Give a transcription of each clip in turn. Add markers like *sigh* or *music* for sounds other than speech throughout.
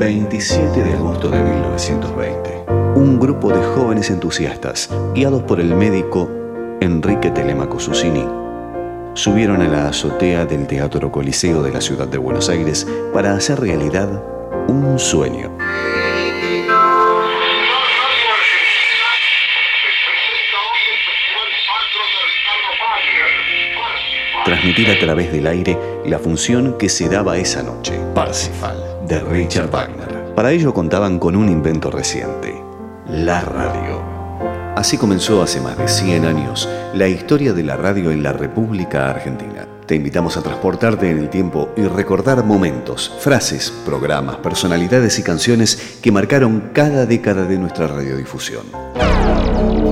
27 de agosto de 1920. Un grupo de jóvenes entusiastas, guiados por el médico Enrique Telemaco Susini, subieron a la azotea del Teatro Coliseo de la ciudad de Buenos Aires para hacer realidad un sueño. Transmitir a través del aire la función que se daba esa noche, Parsifal, de Richard Wagner. Para ello contaban con un invento reciente, la radio. Así comenzó hace más de 100 años la historia de la radio en la República Argentina. Te invitamos a transportarte en el tiempo y recordar momentos, frases, programas, personalidades y canciones que marcaron cada década de nuestra radiodifusión.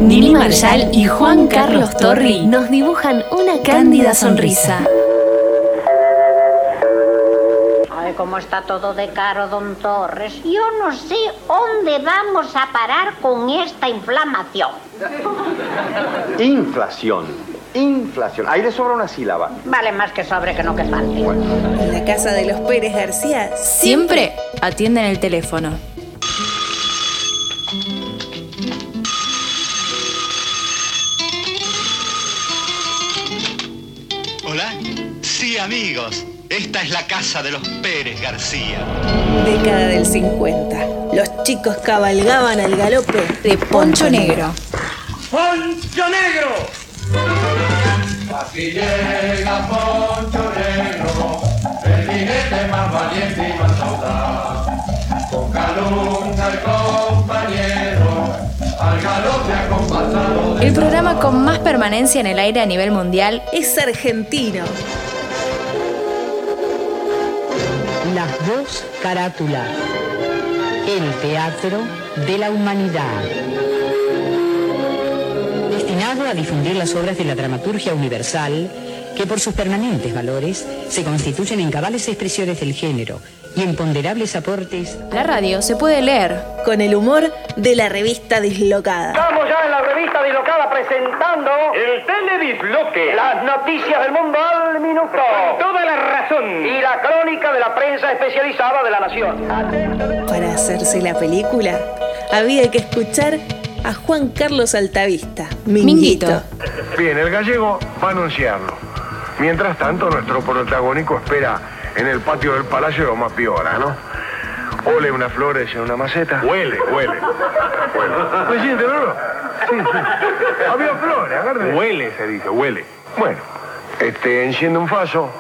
Nini Marshall y Juan Carlos Torri nos dibujan una cándida sonrisa. Ay, cómo está todo de caro, don Torres. Yo no sé dónde vamos a parar con esta inflamación. Inflación. Inflación. Ahí le sobra una sílaba. Vale más que sobre que no que falte. En la casa de los Pérez García Siempre atienden el teléfono. Amigos. Esta es la casa de los Pérez García. década del 50. Los chicos cabalgaban al galope De Poncho Negro. ¡Poncho Negro! Así llega Poncho Negro, el jinete más valiente y más audaz. Con calumnia el compañero, al galope acompasado El programa con más permanencia en el aire a nivel mundial es argentino. Las dos carátulas. El teatro de la humanidad. Destinado a difundir las obras de la dramaturgia universal, que por sus permanentes valores se constituyen en cabales expresiones del género y en ponderables aportes La radio se puede leer. Con el humor de la revista Dislocada. Dislocada presentando el Teledisloque. Las noticias del mundo al minuto. Con toda la razón. Y la crónica de la prensa especializada de la nación. Para hacerse la película, había que escuchar a Juan Carlos Altavista, Minguito. Minguito. Bien, el gallego va a anunciarlo. Mientras tanto, nuestro protagónico espera en el patio del Palacio de Omapiora, ¿no? Ole unas flores en una maceta. Huele, huele. Huele. Presidente. Sí, sí. Había flores, agarre. Huele, se dice, huele. Bueno, este, enciende un faso.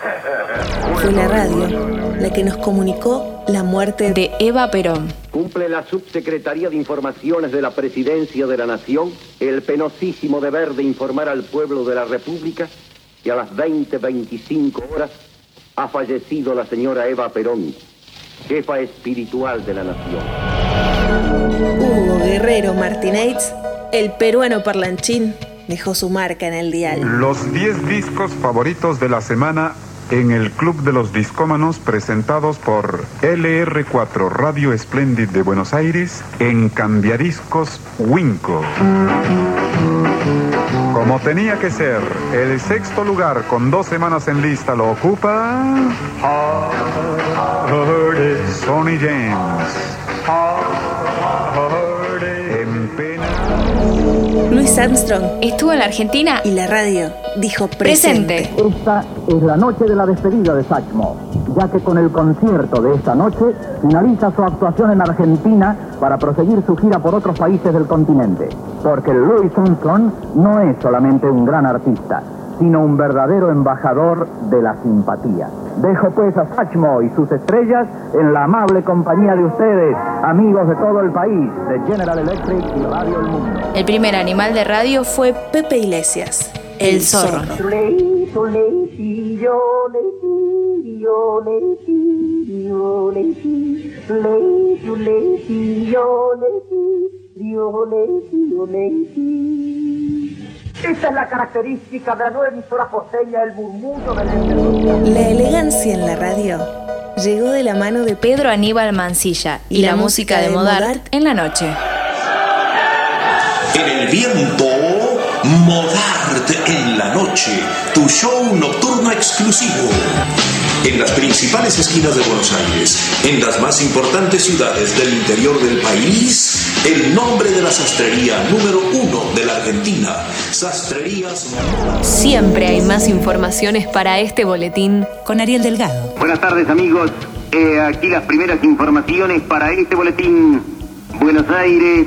Fue la radio la que nos comunicó la muerte de De Eva Perón. Cumple la Subsecretaría de Informaciones de la Presidencia de la Nación el penosísimo deber de informar al pueblo de la República que a las 20.25 horas ha fallecido la señora Eva Perón, jefa espiritual de la nación. Hugo Guerrero Martínez, el peruano parlanchín, dejó su marca en el dial. Los 10 discos favoritos de la semana en el Club de los Discómanos presentados por LR4 Radio Splendid de Buenos Aires en Cambiadiscos Winco. Como tenía que ser, el sexto lugar con dos semanas en lista lo ocupa Sonny James. En pena. Luis Armstrong Estuvo en la Argentina y la radio dijo presente. presente. Esta es la noche de la despedida de Satchmo, ya que con el concierto de esta noche finaliza su actuación en Argentina para proseguir su gira por otros países del continente. Porque Louis Armstrong no es solamente un gran artista, sino un verdadero embajador de la simpatía. Dejo pues a Satchmo y sus estrellas en la amable compañía de ustedes, amigos de todo el país, de General Electric y Radio El Mundo. El primer animal de radio fue Pepe Iglesias, el zorro. Leito, leitillo, leitillo, leitillo, leitillo. Esta es la característica de la nueva emisora porteña, el murmullo del La elegancia en la radio llegó de la mano de Pedro Aníbal Mancilla y, la, música de Modart en la noche. En el viento, Modart en la noche, tu show nocturno exclusivo. En las principales esquinas de Buenos Aires, en las más importantes ciudades del interior del país, el nombre de la sastrería número uno de la Argentina, Sastrerías Siempre hay más informaciones para este boletín con Ariel Delgado. Buenas tardes amigos, Eh, aquí las primeras informaciones para este boletín. Buenos Aires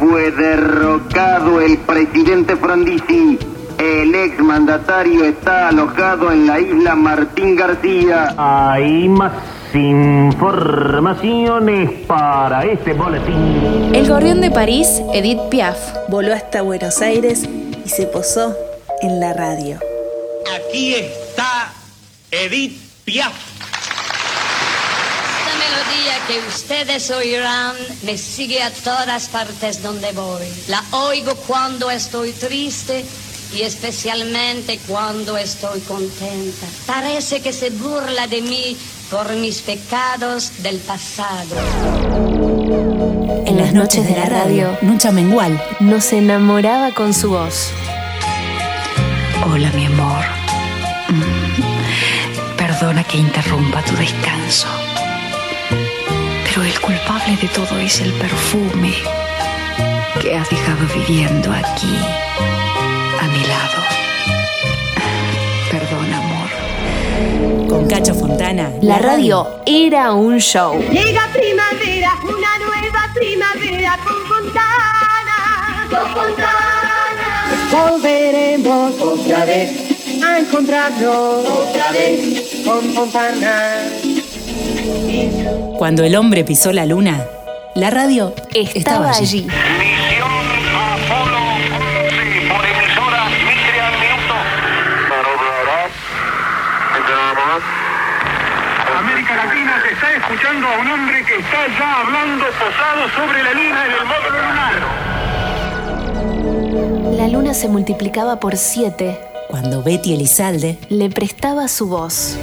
fue derrocado el presidente Frondizi. El ex mandatario está alojado en la isla Martín García. Hay más informaciones para este boletín. El gorrión de París, Edith Piaf, voló hasta Buenos Aires y se posó en la radio. Aquí está Edith Piaf. Esta melodía que ustedes oirán me sigue a todas partes donde voy. La oigo cuando estoy triste y especialmente cuando estoy contenta. Parece que se burla de mí por mis pecados del pasado. En las noches de la radio, Nucha Mengual nos enamoraba con su voz. Hola, mi amor. Mm, Perdona que interrumpa tu descanso. Pero el culpable de todo es el perfume que has dejado viviendo aquí, Cacho Fontana. La radio era un show. Llega primavera, una nueva primavera con Fontana, con Fontana. Volveremos otra vez a encontrarnos otra vez con Fontana. Cuando el hombre pisó la luna, la radio Estaba allí. América está escuchando a un hombre que está ya hablando posado sobre la luna en el módulo lunar. La luna se multiplicaba por siete. Cuando Betty Elizalde Le prestaba su voz.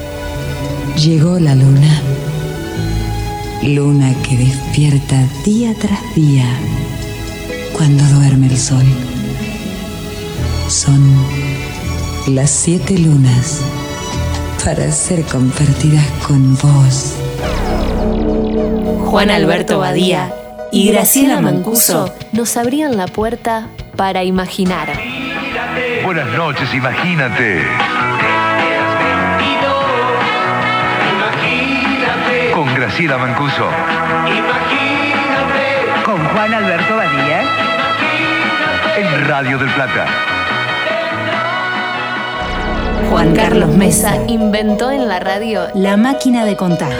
Llegó la luna. Luna que despierta día tras día cuando duerme el sol. Son las siete lunas para ser compartidas con vos. Juan Alberto Badía y Graciela Mancuso nos abrían la puerta para imaginar. Buenas noches, imagínate. Con Graciela Mancuso. Con Juan Alberto Badía. En Radio del Plata. Juan Carlos Mesa inventó en la radio la máquina de contar.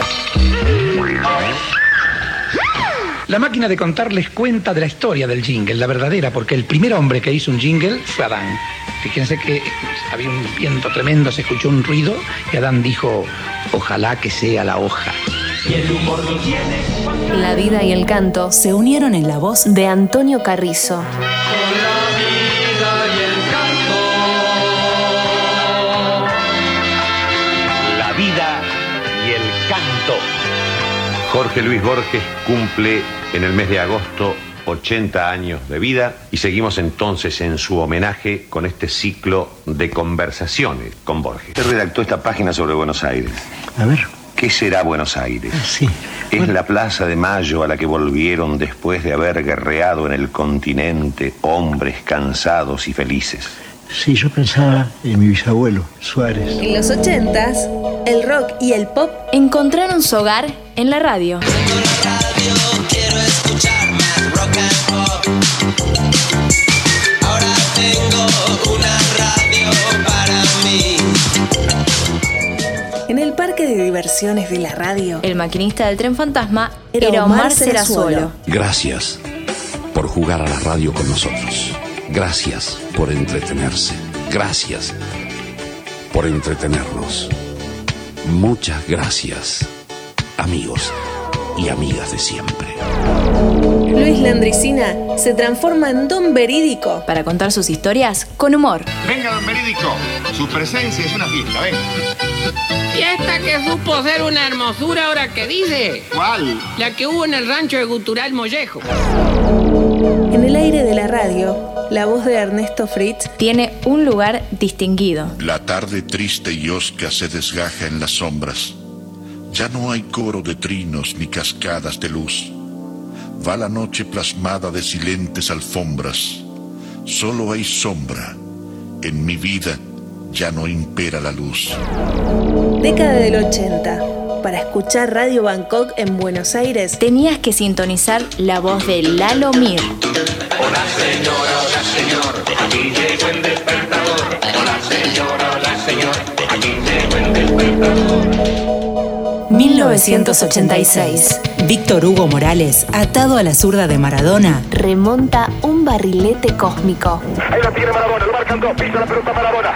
La máquina de contar les cuenta de la historia del jingle, la verdadera, porque el primer hombre que hizo un jingle fue Adán. Fíjense que había un viento tremendo, se escuchó un ruido y Adán dijo, ojalá que sea la hoja. Y el humor lo tiene. La vida y el canto se unieron en la voz de Antonio Carrizo. La vida y el canto. Jorge Luis Borges cumple en el mes de agosto 80 años de vida y seguimos entonces en su homenaje con este ciclo de conversaciones con Borges. Usted redactó esta página sobre Buenos Aires. A ver. ¿Qué será Buenos Aires? Sí. Es la plaza de mayo a la que volvieron después de haber guerreado en el continente hombres cansados y felices. Sí, yo pensaba en mi bisabuelo, Suárez. En los ochentas, el rock y el pop encontraron su hogar en la radio. Parque de diversiones de la radio, El maquinista del tren fantasma Era era Omar Omar. Gracias por jugar a la radio con nosotros. Gracias por entretenerse. Gracias por entretenernos. Muchas gracias, amigos y amigas de siempre. Luis Landricina se transforma en don verídico para contar sus historias con humor. Venga, don Verídico. Su presencia es una fiesta, venga. Y esta que supo ser una hermosura ahora que dice. ¿Cuál? La que hubo en el rancho de Gutural Mollejo. En el aire de la radio, la voz de Ernesto Fritz tiene un lugar distinguido. La tarde triste y osca se desgaja en las sombras. Ya no hay coro de trinos ni cascadas de luz. Va la noche plasmada de silentes alfombras. Solo hay sombra. En mi vida ya no impera la luz. Década del 80. Para escuchar Radio Bangkok en Buenos Aires, tenías que sintonizar la voz de Lalo Mir. Hola señora, hola señor, aquí llegó el despertador. Hola señora, hola señor, aquí llegó el despertador. 1986. Víctor Hugo Morales, atado a la zurda de Maradona, remonta un barrilete cósmico. Ahí la tiene Maradona, lo marcan dos, pisa la pelota Maradona,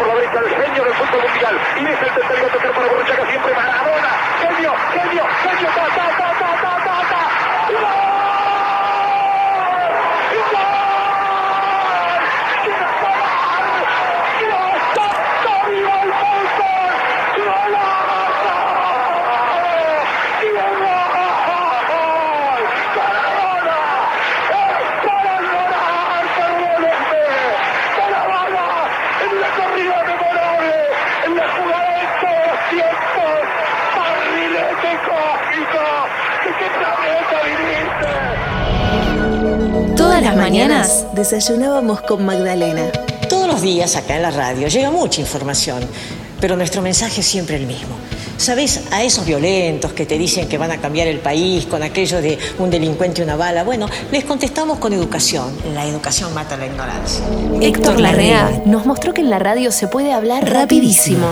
por la derecha el genio del fútbol mundial. Y es el tercero a tocar para Borruchaga siempre Maradona, genio, genio, genio, ta, ta, ta, ta, ta, ta, ta. Todas las mañanas desayunábamos con Magdalena. Todos los días acá en la radio llega mucha información, pero nuestro mensaje es siempre el mismo. ¿Sabes? A esos violentos que te dicen que van a cambiar el país con aquello de un delincuente y una bala, bueno, les contestamos con educación. La educación mata la ignorancia. Héctor Larrea nos mostró que en la radio se puede hablar rapidísimo.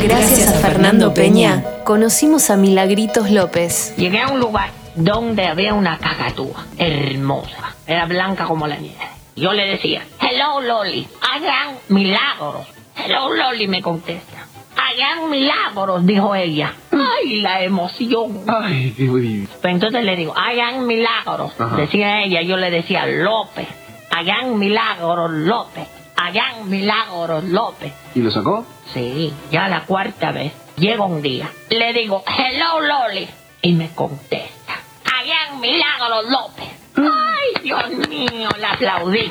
Gracias a Fernando Peña, conocimos a Milagritos López. Llegué a un lugar donde había una cacatúa hermosa. Era blanca como la nieve. Yo le decía, hello Loli, hagan milagros. Hello Loli me contesta. Hagan milagros, dijo ella. Ay, la emoción. Ay, qué bonito. Pues entonces le digo, hagan milagros. Ajá. Decía ella, yo le decía López. Hagan milagros, López. Hagan milagros, López. ¿Y lo sacó? Sí, ya la cuarta vez. Llega un día. Le digo, hello Loli. Y me contesta. Hagan milagros, López. Ay, Dios mío, la aplaudí.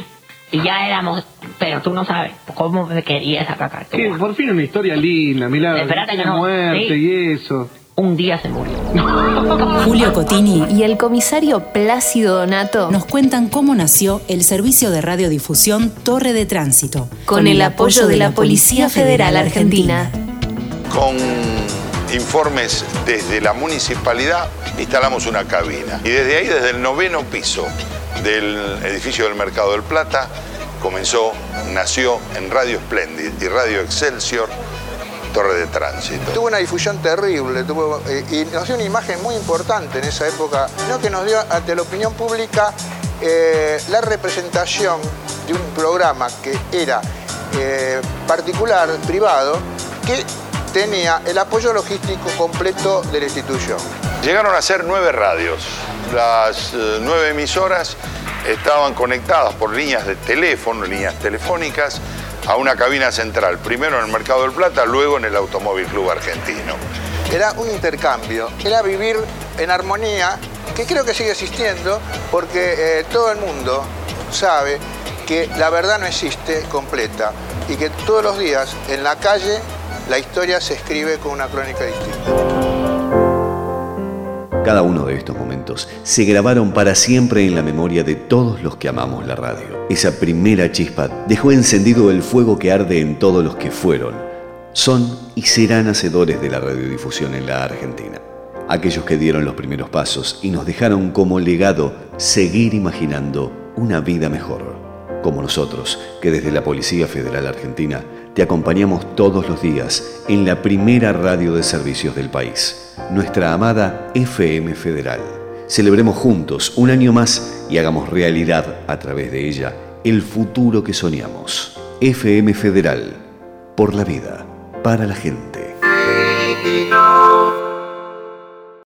Y ya éramos, pero tú no sabes cómo me quería esa. Sí, por fin una historia linda, milagro. Espérate que no. Muerte Sí. y eso. Un día se murió. *laughs* Julio Cotini y el comisario Plácido Donato nos cuentan cómo nació el servicio de radiodifusión Torre de Tránsito, con el apoyo de la Policía Federal Argentina. Con informes desde la municipalidad instalamos una cabina y desde ahí, desde el noveno piso del edificio del Mercado del Plata, comenzó, nació en Radio Splendid y Radio Excelsior, Torre de Tránsito. Tuvo una difusión terrible tuvo, eh, y nos dio una imagen muy importante en esa época, ¿no? que nos dio ante la opinión pública eh, la representación de un programa que era eh, particular, privado, que tenía el apoyo logístico completo de la institución. Llegaron a ser nueve radios. Las nueve emisoras estaban conectadas por líneas de teléfono, líneas telefónicas, a una cabina central, primero en el Mercado del Plata, luego en el Automóvil Club Argentino. Era un intercambio, era vivir en armonía, que creo que sigue existiendo, porque eh, todo el mundo sabe que la verdad no existe completa y que todos los días en la calle la historia se escribe con una crónica distinta. Cada uno de estos momentos se grabaron para siempre en la memoria de todos los que amamos la radio. Esa primera chispa dejó encendido el fuego que arde en todos los que fueron, son y serán hacedores de la radiodifusión en la Argentina. Aquellos que dieron los primeros pasos y nos dejaron como legado seguir imaginando una vida mejor. Como nosotros, que desde la Policía Federal Argentina te acompañamos todos los días en la primera radio de servicios del país, nuestra amada FM Federal. Celebremos juntos un año más y hagamos realidad a través de ella el futuro que soñamos. FM Federal, por la vida, para la gente.